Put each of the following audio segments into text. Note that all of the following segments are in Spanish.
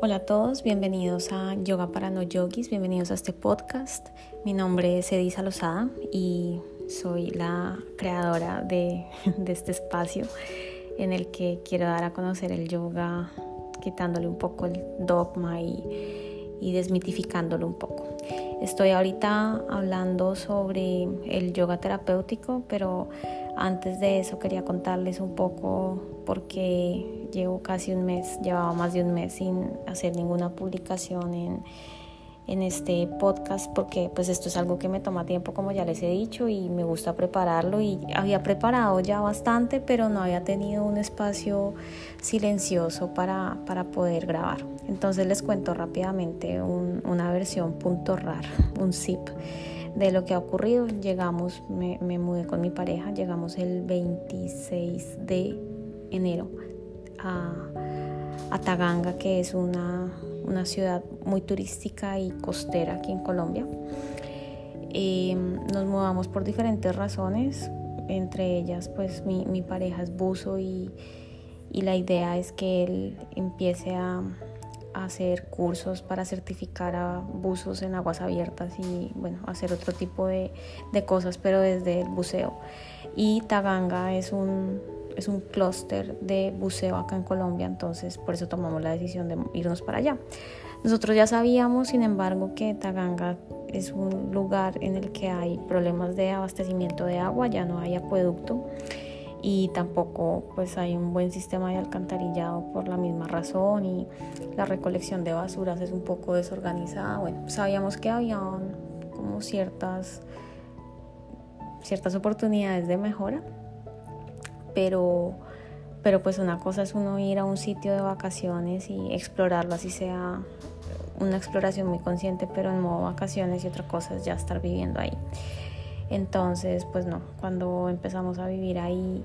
Hola a todos, bienvenidos a Yoga para No Yogis, bienvenidos a este podcast. Mi nombre es Edisa Lozada y soy la creadora de, este espacio en el que quiero dar a conocer el yoga, quitándole un poco el dogma y desmitificándolo un poco. Estoy ahorita hablando sobre el yoga terapéutico, pero antes de eso quería contarles un poco porque llevo casi un mes, llevaba más de un mes sin hacer ninguna publicación en, en este podcast porque pues esto es algo que me toma tiempo como ya les he dicho y me gusta prepararlo y había preparado ya bastante pero no había tenido un espacio silencioso para, para poder grabar. Entonces les cuento rápidamente una versión punto rar, un zip de lo que ha ocurrido. Llegamos, me, mudé con mi pareja, llegamos el 26 de enero a, a Taganga, que es una, una, ciudad muy turística y costera aquí en Colombia. Em, nos mudamos por diferentes razones, entre ellas pues mi, mi pareja es buzo y, y la idea es que él empiece a, hacer cursos para certificar a buzos en aguas abiertas y bueno, hacer otro tipo de, de cosas, pero desde el buceo. Y Taganga es un, es un clúster de buceo acá en Colombia, entonces por eso tomamos la decisión de irnos para allá. Nosotros ya sabíamos, sin embargo, que Taganga es un lugar en el que hay problemas de abastecimiento de agua, ya no hay acueducto y tampoco pues hay un buen sistema de alcantarillado por la misma razón y la recolección de basuras es un poco desorganizada. Bueno, sabíamos que había como ciertas ciertas oportunidades de mejora, pero pero pues una cosa es uno ir a un sitio de vacaciones y explorarlo así sea una exploración muy consciente, pero en modo vacaciones y otra cosa es ya estar viviendo ahí. Entonces, pues no, cuando empezamos a vivir ahí,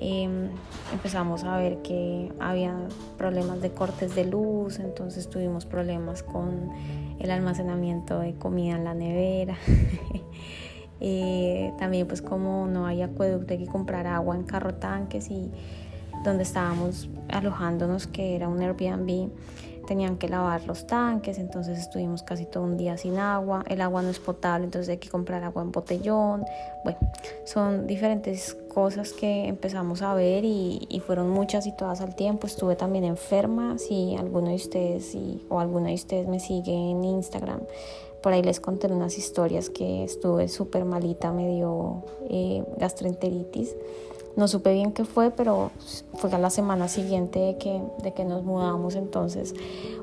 em, empezamos a ver que había problemas de cortes de luz, entonces tuvimos problemas con el almacenamiento de comida en la nevera. Eh, también pues como no hay acueducto hay que comprar agua en carro tanques y donde estábamos alojándonos que era un Airbnb tenían que lavar los tanques, entonces estuvimos casi todo un día sin agua, el agua no es potable, entonces hay que comprar agua en botellón, bueno, son diferentes cosas que empezamos a ver y, fueron muchas y todas al tiempo, estuve también enferma, si alguno de ustedes o alguna de ustedes me sigue en Instagram, por ahí les conté unas historias que estuve súper malita, me dio eh, gastroenteritis no supe bien qué fue, pero fue a la semana siguiente de que, de que nos mudamos. Entonces,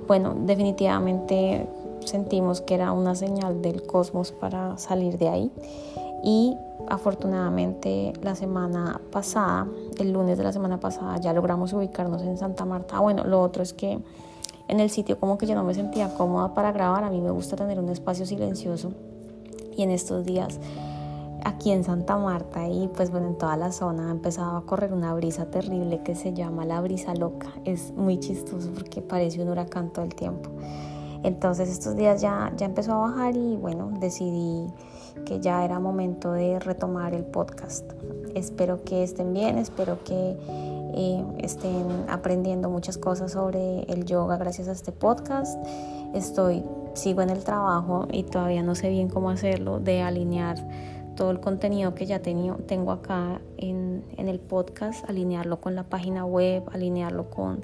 bueno, definitivamente sentimos que era una señal del cosmos para salir de ahí. Y afortunadamente la semana pasada, el lunes de la semana pasada, ya logramos ubicarnos en Santa Marta. Bueno, lo otro es que en el sitio como que yo no me sentía cómoda para grabar. A mí me gusta tener un espacio silencioso. Y en estos días aquí en Santa Marta y pues bueno, en toda la zona ha empezado a correr una brisa terrible que se llama la brisa loca. Es muy chistoso porque parece un huracán todo el tiempo. Entonces estos días ya, ya empezó a bajar y bueno, decidí que ya era momento de retomar el podcast. Espero que estén bien, espero que eh, estén aprendiendo muchas cosas sobre el yoga gracias a este podcast. Estoy, sigo en el trabajo y todavía no sé bien cómo hacerlo, de alinear todo el contenido que ya tengo acá en, el podcast, alinearlo con la página web, alinearlo con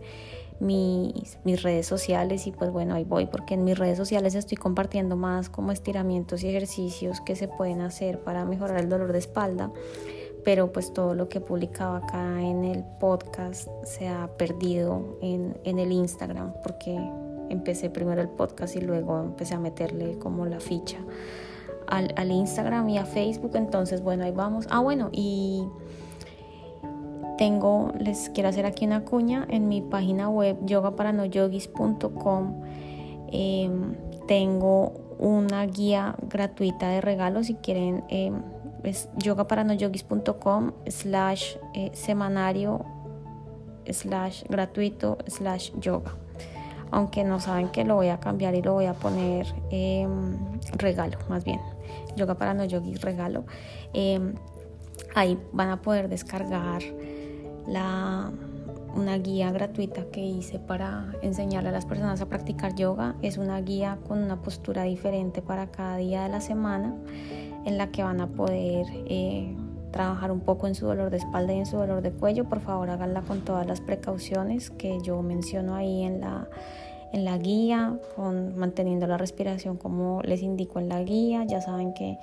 mis, mis, redes sociales y pues bueno, ahí voy porque en mis redes sociales estoy compartiendo más como estiramientos y ejercicios que se pueden hacer para mejorar el dolor de espalda, pero pues todo lo que he publicado acá en el podcast se ha perdido en, en el Instagram porque empecé primero el podcast y luego empecé a meterle como la ficha al, Instagram y a Facebook. Entonces, bueno, ahí vamos. Ah, bueno, y tengo, les quiero hacer aquí una cuña en mi página web yogaparanoyogis.com. Em, tengo una guía gratuita de regalos si quieren. Eh, es yogaparanoyogis.com slash eh, semanario slash gratuito slash yoga aunque no saben que lo voy a cambiar y lo voy a poner em, regalo, más bien, yoga para no yogis regalo. Em, ahí van a poder descargar la, una guía gratuita que hice para enseñarle a las personas a practicar yoga. Es una guía con una postura diferente para cada día de la semana en la que van a poder eh, trabajar un poco en su dolor de espalda y en su dolor de cuello. Por favor, háganla con todas las precauciones que yo menciono ahí en la en la guía, con, manteniendo la respiración como les indico en la guía. Ya saben que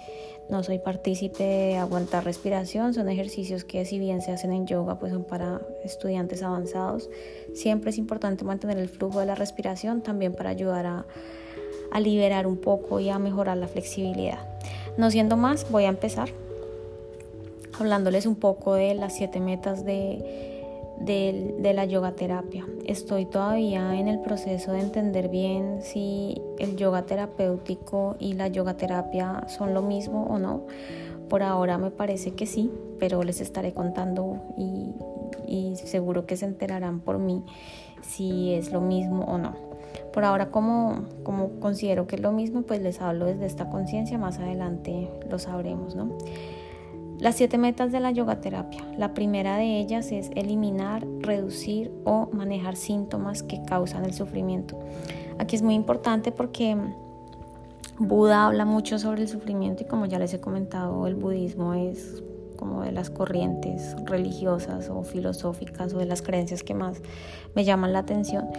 no soy partícipe de aguantar respiración, son ejercicios que si bien se hacen en yoga, pues son para estudiantes avanzados. Siempre es importante mantener el flujo de la respiración también para ayudar a, a liberar un poco y a mejorar la flexibilidad. No siendo más, voy a empezar hablándoles un poco de las siete metas de de, la yoga terapia. Estoy todavía en el proceso de entender bien si el yoga terapéutico y la yoga terapia son lo mismo o no. Por ahora me parece que sí, pero les estaré contando y, seguro que se enterarán por mí si es lo mismo o no. Por ahora, como, como considero que es lo mismo, pues les hablo desde esta conciencia, más adelante lo sabremos, ¿no? Las siete metas de la yoga terapia. La primera de ellas es eliminar, reducir o manejar síntomas que causan el sufrimiento. Aquí es muy importante porque Buda habla mucho sobre el sufrimiento y como ya les he comentado, el budismo es como de las corrientes religiosas o filosóficas o de las creencias que más me llaman la atención.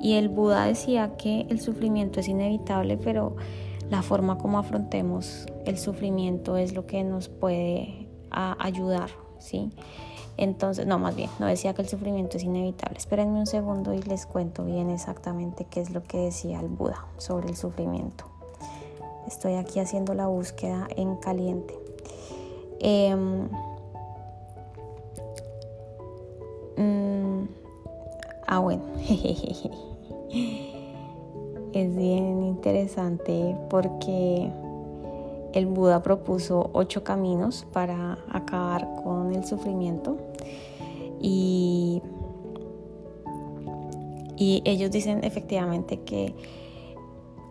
Y el Buda decía que el sufrimiento es inevitable, pero la forma como afrontemos el sufrimiento es lo que nos puede ayudar, ¿sí? Entonces, no, más bien, no decía que el sufrimiento es inevitable. Espérenme un segundo y les cuento bien exactamente qué es lo que decía el Buda sobre el sufrimiento. Estoy aquí haciendo la búsqueda en caliente. Em, mm, ah, bueno. es bien interesante porque el Buda propuso ocho caminos para acabar con el sufrimiento y, y ellos dicen efectivamente que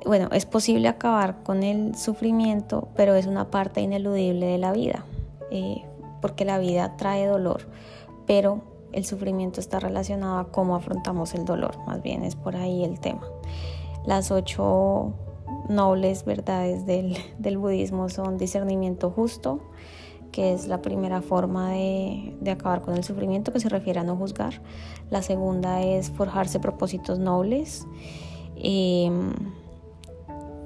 bueno, es posible acabar con el sufrimiento, pero es una parte ineludible de la vida, eh, porque la vida trae dolor, pero el sufrimiento está relacionado a cómo afrontamos el dolor, más bien es por ahí el tema. Las ocho nobles verdades del, budismo son discernimiento justo, que es la primera forma de, acabar con el sufrimiento, que se refiere a no juzgar. La segunda es forjarse propósitos nobles, em,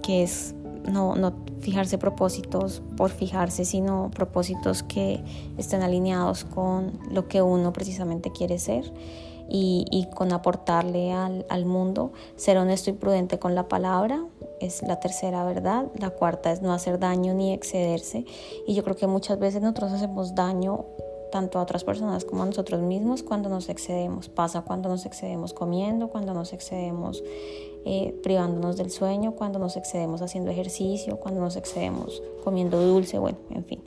que es no, no fijarse propósitos por fijarse, sino propósitos que estén alineados con lo que uno precisamente quiere ser y, con aportarle al, al, mundo. Ser honesto y prudente con la palabra es la tercera verdad. La cuarta es no hacer daño ni excederse. Y yo creo que muchas veces nosotros hacemos daño tanto a otras personas como a nosotros mismos cuando nos excedemos. Pasa cuando nos excedemos comiendo, cuando nos excedemos eh, privándonos del sueño, cuando nos excedemos haciendo ejercicio, cuando nos excedemos comiendo dulce, bueno, en fin.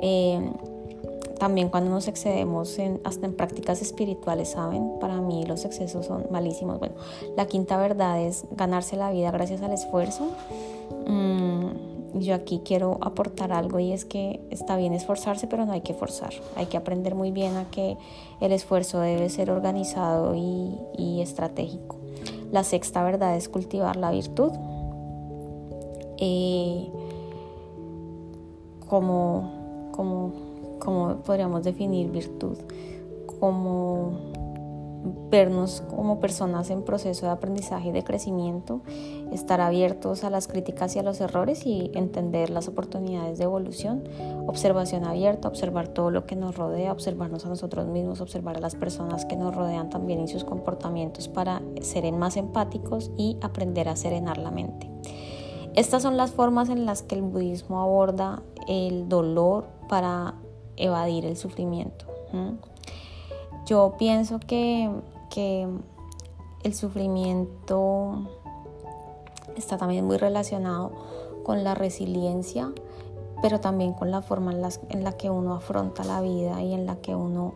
Eh, también cuando nos excedemos en, hasta en prácticas espirituales, ¿saben? Para mí los excesos son malísimos. Bueno, la quinta verdad es ganarse la vida gracias al esfuerzo. Mm, yo aquí quiero aportar algo y es que está bien esforzarse, pero no hay que forzar. Hay que aprender muy bien a que el esfuerzo debe ser organizado y, estratégico. La sexta verdad es cultivar la virtud. Como, como como podríamos definir virtud, como vernos como personas en proceso de aprendizaje y de crecimiento, estar abiertos a las críticas y a los errores y entender las oportunidades de evolución, observación abierta, observar todo lo que nos rodea, observarnos a nosotros mismos, observar a las personas que nos rodean también y sus comportamientos para ser más empáticos y aprender a serenar la mente. Estas son las formas en las que el budismo aborda el dolor para evadir el sufrimiento. Yo pienso que, el sufrimiento está también muy relacionado con la resiliencia, pero también con la forma en, la que uno afronta la vida y en la que uno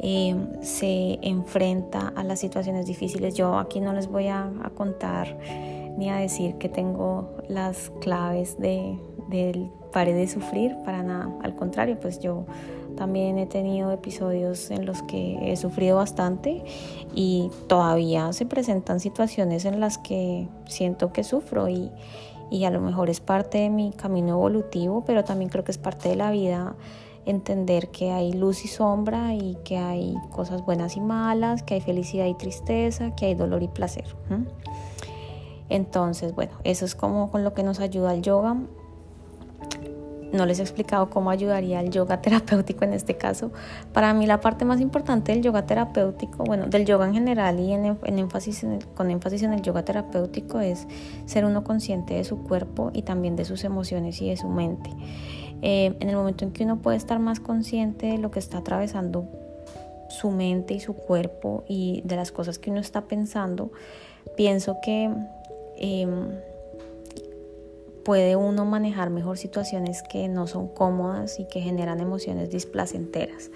em, se enfrenta a las situaciones difíciles. Yo aquí no les voy a, contar ni a decir que tengo las claves de, del pare de sufrir, para nada. Al contrario, pues yo también he tenido episodios en los que he sufrido bastante y todavía se presentan situaciones en las que siento que sufro y, y a lo mejor es parte de mi camino evolutivo, pero también creo que es parte de la vida entender que hay luz y sombra y que hay cosas buenas y malas, que hay felicidad y tristeza, que hay dolor y placer. Entonces, bueno, eso es como con lo que nos ayuda el yoga. No les he explicado cómo ayudaría el yoga terapéutico en este caso. Para mí la parte más importante del yoga terapéutico, bueno, del yoga en general y en, énfasis con énfasis en el yoga terapéutico es ser uno consciente de su cuerpo y también de sus emociones y de su mente. Eh, en el momento en que uno puede estar más consciente de lo que está atravesando su mente y su cuerpo y de las cosas que uno está pensando, pienso que em, puede uno manejar mejor situaciones que no son cómodas y que generan emociones displacenteras.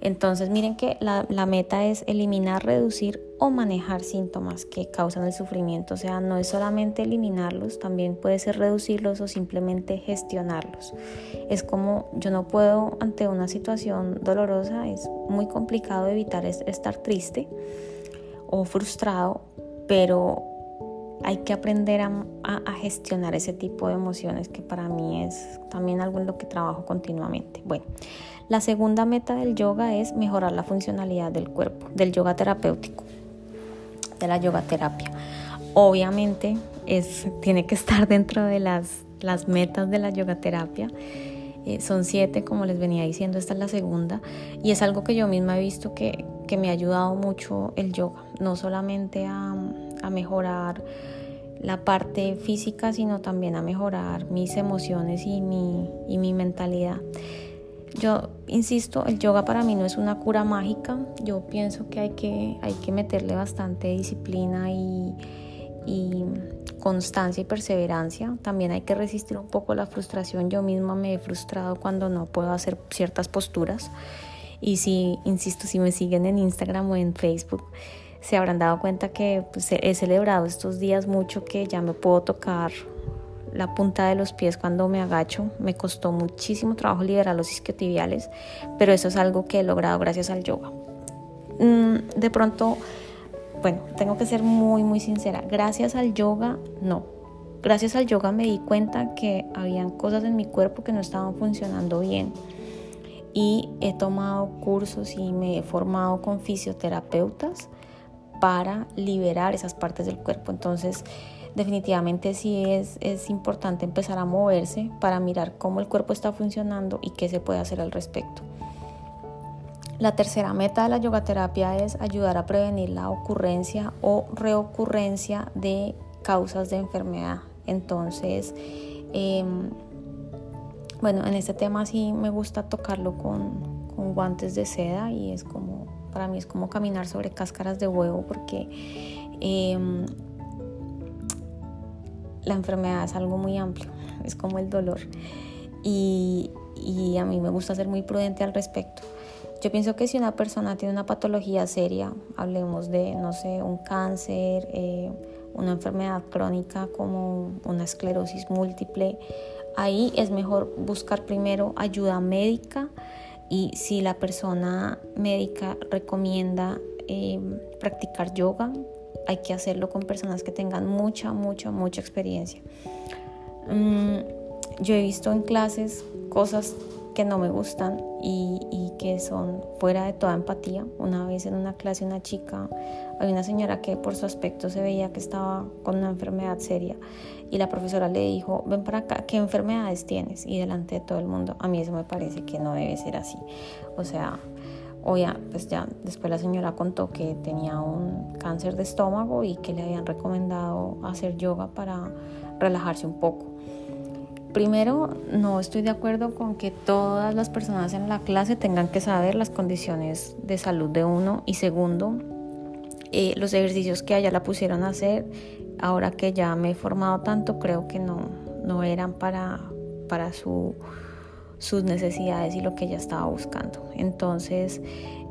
Entonces miren que la, meta es eliminar, reducir o manejar síntomas que causan el sufrimiento. O sea, no es solamente eliminarlos, también puede ser reducirlos o simplemente gestionarlos. Es como yo no puedo ante una situación dolorosa, es muy complicado evitar estar triste o frustrado, pero hay que aprender a, gestionar ese tipo de emociones que para mí es también algo en lo que trabajo continuamente. Bueno, la segunda meta del yoga es mejorar la funcionalidad del cuerpo, del yoga terapéutico, de la yoga terapia. Obviamente es, tiene que estar dentro de las, las metas de la yoga terapia. Eh, son siete, como les venía diciendo, esta es la segunda. Y es algo que yo misma he visto que, que me ha ayudado mucho el yoga, no solamente a, a mejorar la parte física, sino también a mejorar mis emociones y mi, y mi mentalidad. Yo insisto, el yoga para mí no es una cura mágica. Yo pienso que hay que, hay que meterle bastante disciplina y, constancia y perseverancia. También hay que resistir un poco la frustración. Yo misma me he frustrado cuando no puedo hacer ciertas posturas. Y si, insisto, si me siguen en Instagram o en Facebook, se habrán dado cuenta que pues, he celebrado estos días mucho que ya me puedo tocar la punta de los pies cuando me agacho. Me costó muchísimo trabajo liberar los isquiotibiales, pero eso es algo que he logrado gracias al yoga. Mm, de pronto, bueno, tengo que ser muy, muy sincera. Gracias al yoga, no. Gracias al yoga me di cuenta que habían cosas en mi cuerpo que no estaban funcionando bien. Y he tomado cursos y me he formado con fisioterapeutas para liberar esas partes del cuerpo. Entonces, definitivamente sí es, es importante empezar a moverse para mirar cómo el cuerpo está funcionando y qué se puede hacer al respecto. La tercera meta de la yogaterapia es ayudar a prevenir la ocurrencia o reocurrencia de causas de enfermedad. Entonces, em, bueno, en este tema sí me gusta tocarlo con, con, guantes de seda y es como, para mí es como caminar sobre cáscaras de huevo porque em, la enfermedad es algo muy amplio, es como el dolor. Y, a mí me gusta ser muy prudente al respecto. Yo pienso que si una persona tiene una patología seria, hablemos de, no sé, un cáncer, eh, una enfermedad crónica como una esclerosis múltiple, ahí es mejor buscar primero ayuda médica y si la persona médica recomienda eh, practicar yoga, hay que hacerlo con personas que tengan mucha, mucha, mucha experiencia. Mm, yo he visto en clases cosas que no me gustan y, que son fuera de toda empatía. Una vez en una clase una chica, hay una señora que por su aspecto se veía que estaba con una enfermedad seria y la profesora le dijo, ven para acá, ¿qué enfermedades tienes? Y delante de todo el mundo, a mí eso me parece que no debe ser así. O sea, o ya, pues ya después la señora contó que tenía un cáncer de estómago y que le habían recomendado hacer yoga para relajarse un poco. Primero, no estoy de acuerdo con que todas las personas en la clase tengan que saber las condiciones de salud de uno. Y segundo, eh, los ejercicios que allá la pusieron a hacer, ahora que ya me he formado tanto, creo que no, no eran para, para su sus necesidades y lo que ella estaba buscando. Entonces,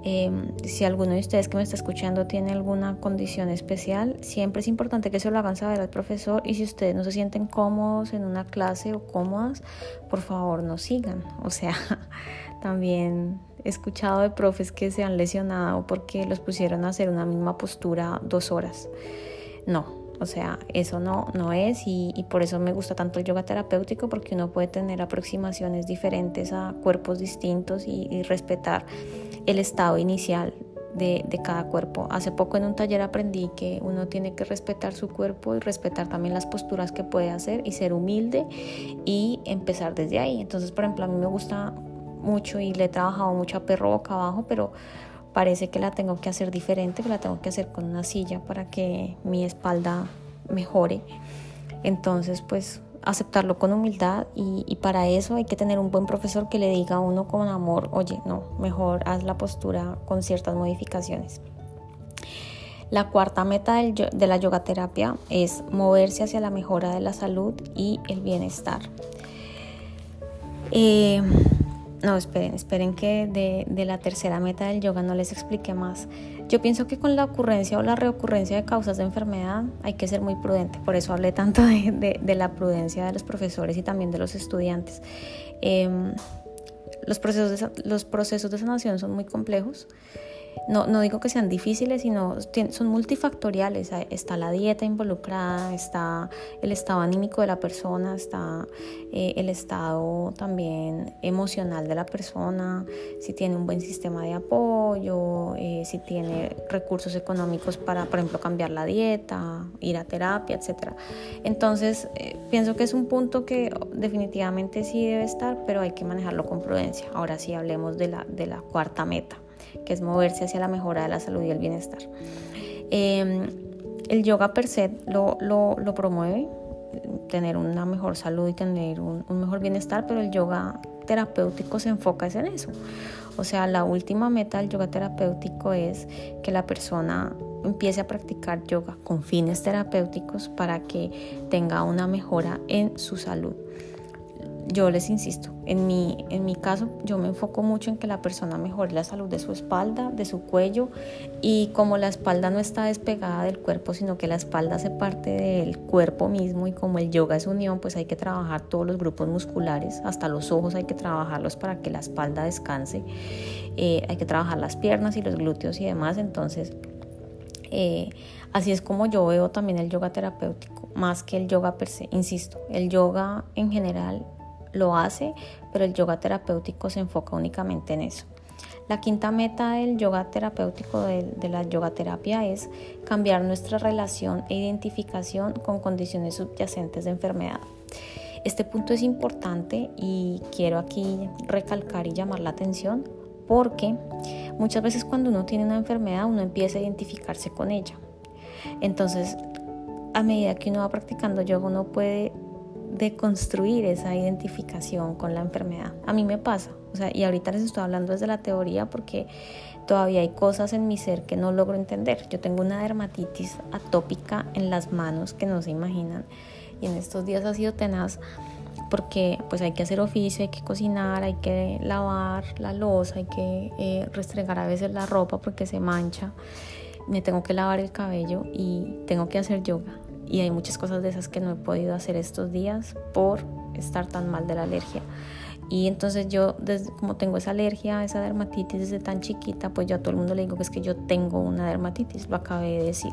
em, si alguno de ustedes que me está escuchando tiene alguna condición especial, siempre es importante que se lo hagan saber al profesor y si ustedes no se sienten cómodos en una clase o cómodas, por favor no sigan. O sea, También he escuchado de profes que se han lesionado porque los pusieron a hacer una misma postura dos horas. No, o sea, eso no, no es y, por eso me gusta tanto el yoga terapéutico porque uno puede tener aproximaciones diferentes a cuerpos distintos y, respetar el estado inicial de, cada cuerpo. Hace poco en un taller aprendí que uno tiene que respetar su cuerpo y respetar también las posturas que puede hacer y ser humilde y empezar desde ahí. Entonces, por ejemplo, a mí me gusta mucho y le he trabajado mucho a perro boca abajo, pero parece que la tengo que hacer diferente, que la tengo que hacer con una silla para que mi espalda mejore. Entonces, pues aceptarlo con humildad y, para eso hay que tener un buen profesor que le diga a uno con amor, oye, no, mejor haz la postura con ciertas modificaciones. La cuarta meta de la yoga terapia es moverse hacia la mejora de la salud y el bienestar. Eh, no, esperen, esperen que de, la tercera meta del yoga no les explique más. Yo pienso que con la ocurrencia o la reocurrencia de causas de enfermedad hay que ser muy prudente. Por eso hablé tanto de, la prudencia de los profesores y también de los estudiantes. Em, los, procesos de, los procesos de sanación son muy complejos no, no digo que sean difíciles, sino son multifactoriales. Está la dieta involucrada, está el estado anímico de la persona, está eh, el estado también emocional de la persona, si tiene un buen sistema de apoyo, eh, si tiene recursos económicos para, por ejemplo, cambiar la dieta, ir a terapia, etc. Entonces, eh, pienso que es un punto que definitivamente sí debe estar, pero hay que manejarlo con prudencia. Ahora sí hablemos de la, de la cuarta meta que es moverse hacia la mejora de la salud y el bienestar. Em, el yoga per se lo, promueve, tener una mejor salud y tener un, mejor bienestar, pero el yoga terapéutico se enfoca en eso. O sea, la última meta del yoga terapéutico es que la persona empiece a practicar yoga con fines terapéuticos para que tenga una mejora en su salud yo les insisto, en mi, en mi caso yo me enfoco mucho en que la persona mejore la salud de su espalda, de su cuello y como la espalda no está despegada del cuerpo, sino que la espalda hace parte del cuerpo mismo y como el yoga es unión, pues hay que trabajar todos los grupos musculares, hasta los ojos hay que trabajarlos para que la espalda descanse, eh, hay que trabajar las piernas y los glúteos y demás, entonces eh, así es como yo veo también el yoga terapéutico, más que el yoga per se, insisto, el yoga en general lo hace, pero el yoga terapéutico se enfoca únicamente en eso. La quinta meta del yoga terapéutico, de, la yoga terapia, es cambiar nuestra relación e identificación con condiciones subyacentes de enfermedad. Este punto es importante y quiero aquí recalcar y llamar la atención porque muchas veces cuando uno tiene una enfermedad uno empieza a identificarse con ella. Entonces, a medida que uno va practicando yoga uno puede de construir esa identificación con la enfermedad. A mí me pasa, o sea, y ahorita les estoy hablando desde la teoría porque todavía hay cosas en mi ser que no logro entender. Yo tengo una dermatitis atópica en las manos que no se imaginan y en estos días ha sido tenaz porque pues hay que hacer oficio, hay que cocinar, hay que lavar la losa, hay que eh, restregar a veces la ropa porque se mancha, me tengo que lavar el cabello y tengo que hacer yoga y hay muchas cosas de esas que no he podido hacer estos días por estar tan mal de la alergia. Y entonces yo, desde, como tengo esa alergia, esa dermatitis desde tan chiquita, pues yo a todo el mundo le digo que es que yo tengo una dermatitis, lo acabé de decir.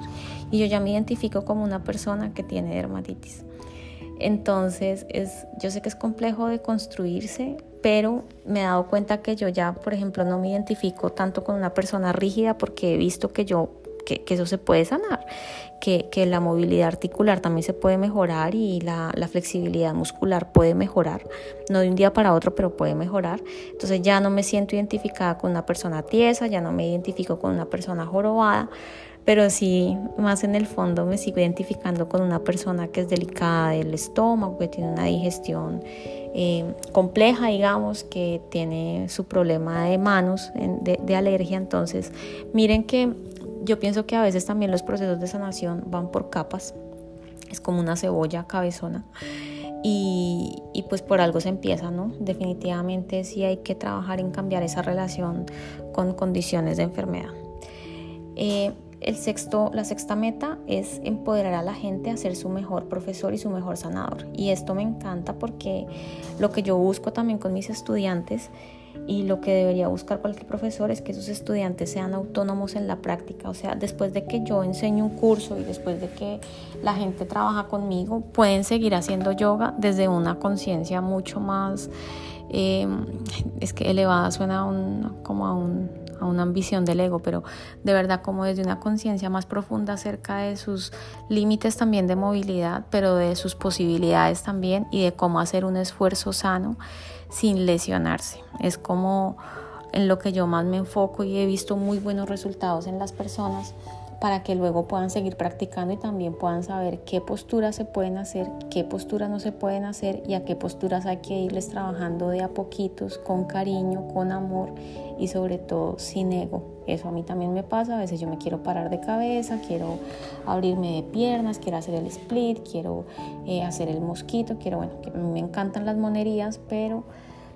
Y yo ya me identifico como una persona que tiene dermatitis. Entonces, es, yo sé que es complejo de construirse, pero me he dado cuenta que yo ya, por ejemplo, no me identifico tanto con una persona rígida porque he visto que yo que, eso se puede sanar, que, la movilidad articular también se puede mejorar y la, flexibilidad muscular puede mejorar, no de un día para otro, pero puede mejorar. Entonces ya no me siento identificada con una persona tiesa, ya no me identifico con una persona jorobada, pero sí, más en el fondo me sigo identificando con una persona que es delicada del estómago, que tiene una digestión eh, compleja, digamos, que tiene su problema de manos, de, de alergia. Entonces, miren que yo pienso que a veces también los procesos de sanación van por capas, es como una cebolla cabezona. Y, pues por algo se empieza, ¿no? Definitivamente sí hay que trabajar en cambiar esa relación con condiciones de enfermedad. Eh, el sexto, la sexta meta es empoderar a la gente a ser su mejor profesor y su mejor sanador. Y esto me encanta porque lo que yo busco también con mis estudiantes y lo que debería buscar cualquier profesor es que sus estudiantes sean autónomos en la práctica. O sea, después de que yo enseño un curso y después de que la gente trabaja conmigo, pueden seguir haciendo yoga desde una conciencia mucho más, eh, es que elevada suena como a un a una ambición del ego, pero de verdad como desde una conciencia más profunda acerca de sus límites también de movilidad, pero de sus posibilidades también y de cómo hacer un esfuerzo sano sin lesionarse. Es como en lo que yo más me enfoco y he visto muy buenos resultados en las personas para que luego puedan seguir practicando y también puedan saber qué posturas se pueden hacer, qué posturas no se pueden hacer y a qué posturas hay que irles trabajando de a poquitos, con cariño, con amor y sobre todo sin ego. Eso a mí también me pasa, a veces yo me quiero parar de cabeza, quiero abrirme de piernas, quiero hacer el split, quiero eh, hacer el mosquito, quiero, bueno, que me encantan las monerías, pero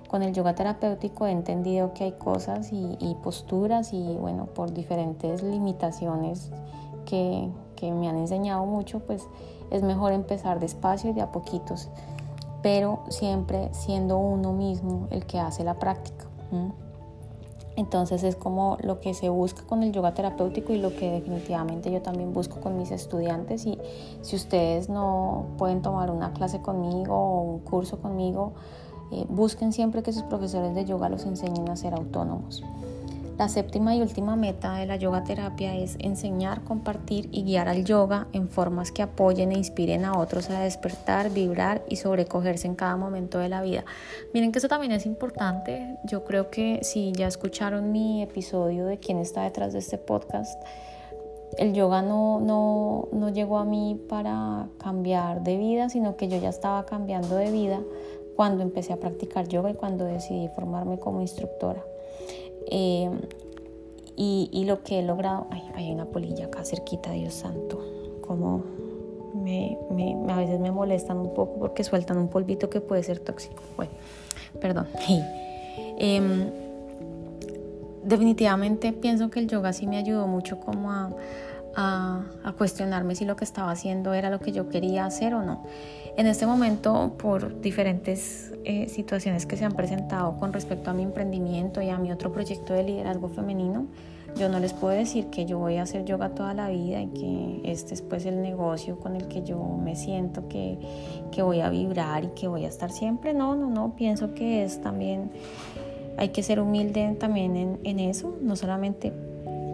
con el yoga terapéutico he entendido que hay cosas y, posturas y bueno, por diferentes limitaciones que, me han enseñado mucho, pues es mejor empezar despacio y de a poquitos, pero siempre siendo uno mismo el que hace la práctica. Entonces es como lo que se busca con el yoga terapéutico y lo que definitivamente yo también busco con mis estudiantes. Y si ustedes no pueden tomar una clase conmigo o un curso conmigo, eh, busquen siempre que sus profesores de yoga los enseñen a ser autónomos. La séptima y última meta de la yoga terapia es enseñar, compartir y guiar al yoga en formas que apoyen e inspiren a otros a despertar, vibrar y sobrecogerse en cada momento de la vida. Miren que eso también es importante. Yo creo que si ya escucharon mi episodio de quién está detrás de este podcast, el yoga no, no, no llegó a mí para cambiar de vida, sino que yo ya estaba cambiando de vida cuando empecé a practicar yoga y cuando decidí formarme como instructora. Eh, y, lo que he logrado, ay, hay una polilla acá cerquita, Dios santo, como me, a veces me molestan un poco porque sueltan un polvito que puede ser tóxico. Bueno, perdón. Em, definitivamente pienso que el yoga sí me ayudó mucho como a, a, cuestionarme si lo que estaba haciendo era lo que yo quería hacer o no. En este momento, por diferentes eh, situaciones que se han presentado con respecto a mi emprendimiento y a mi otro proyecto de liderazgo femenino, yo no les puedo decir que yo voy a hacer yoga toda la vida y que este es pues el negocio con el que yo me siento que, que voy a vibrar y que voy a estar siempre. No, no, no, pienso que es también, hay que ser humilde también en, en eso, no solamente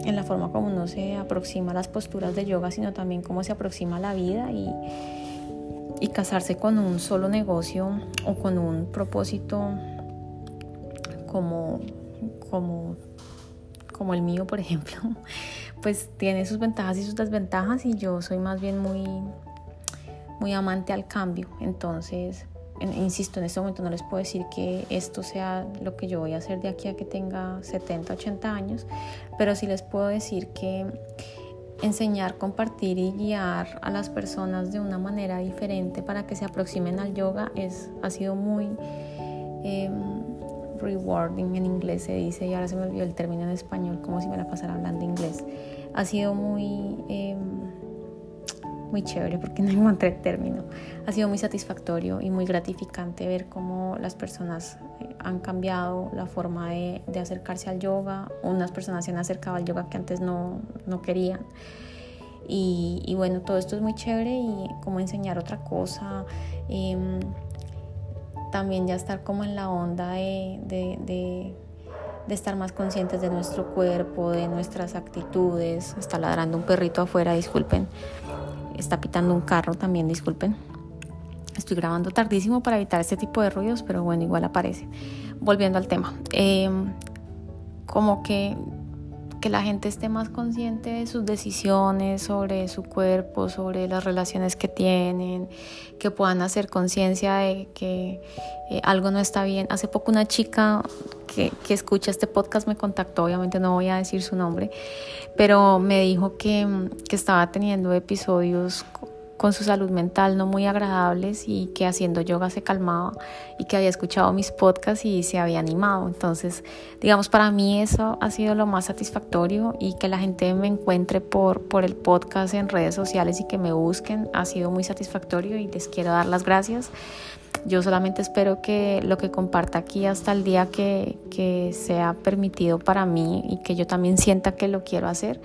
en la forma como uno se aproxima a las posturas de yoga, sino también cómo se aproxima a la vida y, y casarse con un solo negocio o con un propósito como, como, como el mío, por ejemplo, pues tiene sus ventajas y sus desventajas y yo soy más bien muy, muy amante al cambio. Entonces, insisto, en este momento no les puedo decir que esto sea lo que yo voy a hacer de aquí a que tenga 70, 80 años, pero sí les puedo decir que enseñar, compartir y guiar a las personas de una manera diferente para que se aproximen al yoga es, ha sido muy em, rewarding en inglés se dice y ahora se me olvidó el término en español como si me la pasara hablando inglés. Ha sido muy... Em, muy chévere porque no encontré el término. Ha sido muy satisfactorio y muy gratificante ver cómo las personas eh, han cambiado la forma de, acercarse al yoga. Unas personas se han acercado al yoga que antes no, no querían. Y, bueno, todo esto es muy chévere y como enseñar otra cosa. Em, también ya estar como en la onda de, de, de estar más conscientes de nuestro cuerpo, de nuestras actitudes. Está ladrando un perrito afuera, disculpen está pitando un carro también, disculpen. Estoy grabando tardísimo para evitar este tipo de ruidos, pero bueno, igual aparece. Volviendo al tema, em, como que, que la gente esté más consciente de sus decisiones, sobre su cuerpo, sobre las relaciones que tienen, que puedan hacer conciencia de que eh, algo no está bien. Hace poco una chica que, que escucha este podcast me contactó, obviamente no voy a decir su nombre, pero me dijo que, que estaba teniendo episodios con su salud mental no muy agradables y que haciendo yoga se calmaba y que había escuchado mis podcasts y se había animado. Entonces, digamos, para mí eso ha sido lo más satisfactorio y que la gente me encuentre por, por el podcast en redes sociales y que me busquen ha sido muy satisfactorio y les quiero dar las gracias. Yo solamente espero que lo que comparta aquí hasta el día que, que sea permitido para mí y que yo también sienta que lo quiero hacer,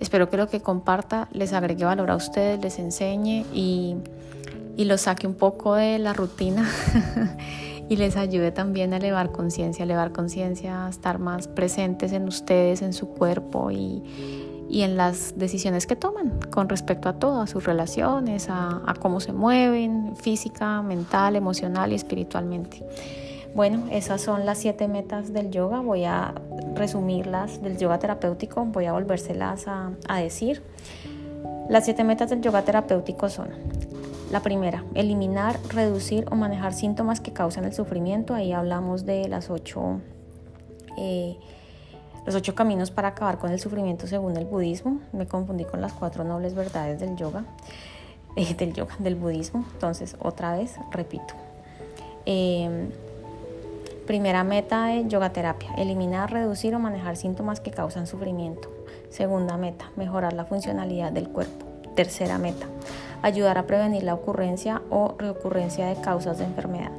espero que lo que comparta les agregue valor a ustedes, les enseñe y, y los saque un poco de la rutina y les ayude también a elevar conciencia, elevar conciencia, a estar más presentes en ustedes, en su cuerpo y, y en las decisiones que toman con respecto a todo, a sus relaciones, a, cómo se mueven física, mental, emocional y espiritualmente. Bueno, esas son las siete metas del yoga. Voy a resumirlas del yoga terapéutico, voy a volvérselas a, decir. Las siete metas del yoga terapéutico son la primera, eliminar, reducir o manejar síntomas que causan el sufrimiento. Ahí hablamos de las ocho eh, los ocho caminos para acabar con el sufrimiento según el budismo. Me confundí con las cuatro nobles verdades del yoga, eh, del yoga, del budismo. Entonces, otra vez, repito. Em, primera meta de yoga terapia, eliminar, reducir o manejar síntomas que causan sufrimiento. Segunda meta, mejorar la funcionalidad del cuerpo. Tercera meta, ayudar a prevenir la ocurrencia o reocurrencia de causas de enfermedad.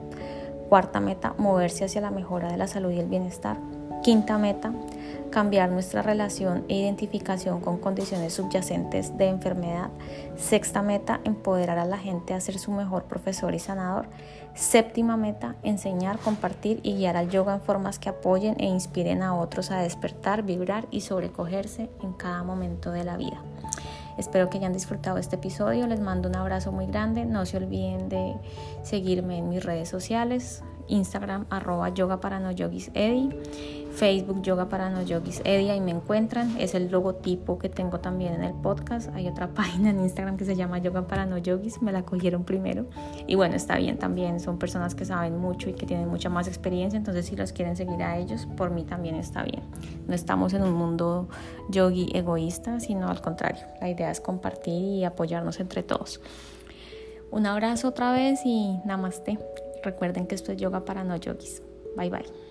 Cuarta meta, moverse hacia la mejora de la salud y el bienestar. Quinta meta, cambiar nuestra relación e identificación con condiciones subyacentes de enfermedad. Sexta meta, empoderar a la gente a ser su mejor profesor y sanador. Séptima meta, enseñar, compartir y guiar al yoga en formas que apoyen e inspiren a otros a despertar, vibrar y sobrecogerse en cada momento de la vida. Espero que hayan disfrutado este episodio. Les mando un abrazo muy grande. No se olviden de seguirme en mis redes sociales. Instagram arroba Facebook Yoga para no yogis Eddie, ahí me encuentran, es el logotipo que tengo también en el podcast. Hay otra página en Instagram que se llama Yoga para no yogis, me la cogieron primero. Y bueno, está bien también, son personas que saben mucho y que tienen mucha más experiencia, entonces si los quieren seguir a ellos, por mí también está bien. No estamos en un mundo yogi egoísta, sino al contrario, la idea es compartir y apoyarnos entre todos. Un abrazo otra vez y namaste. Recuerden que esto es yoga para no yogis. Bye bye.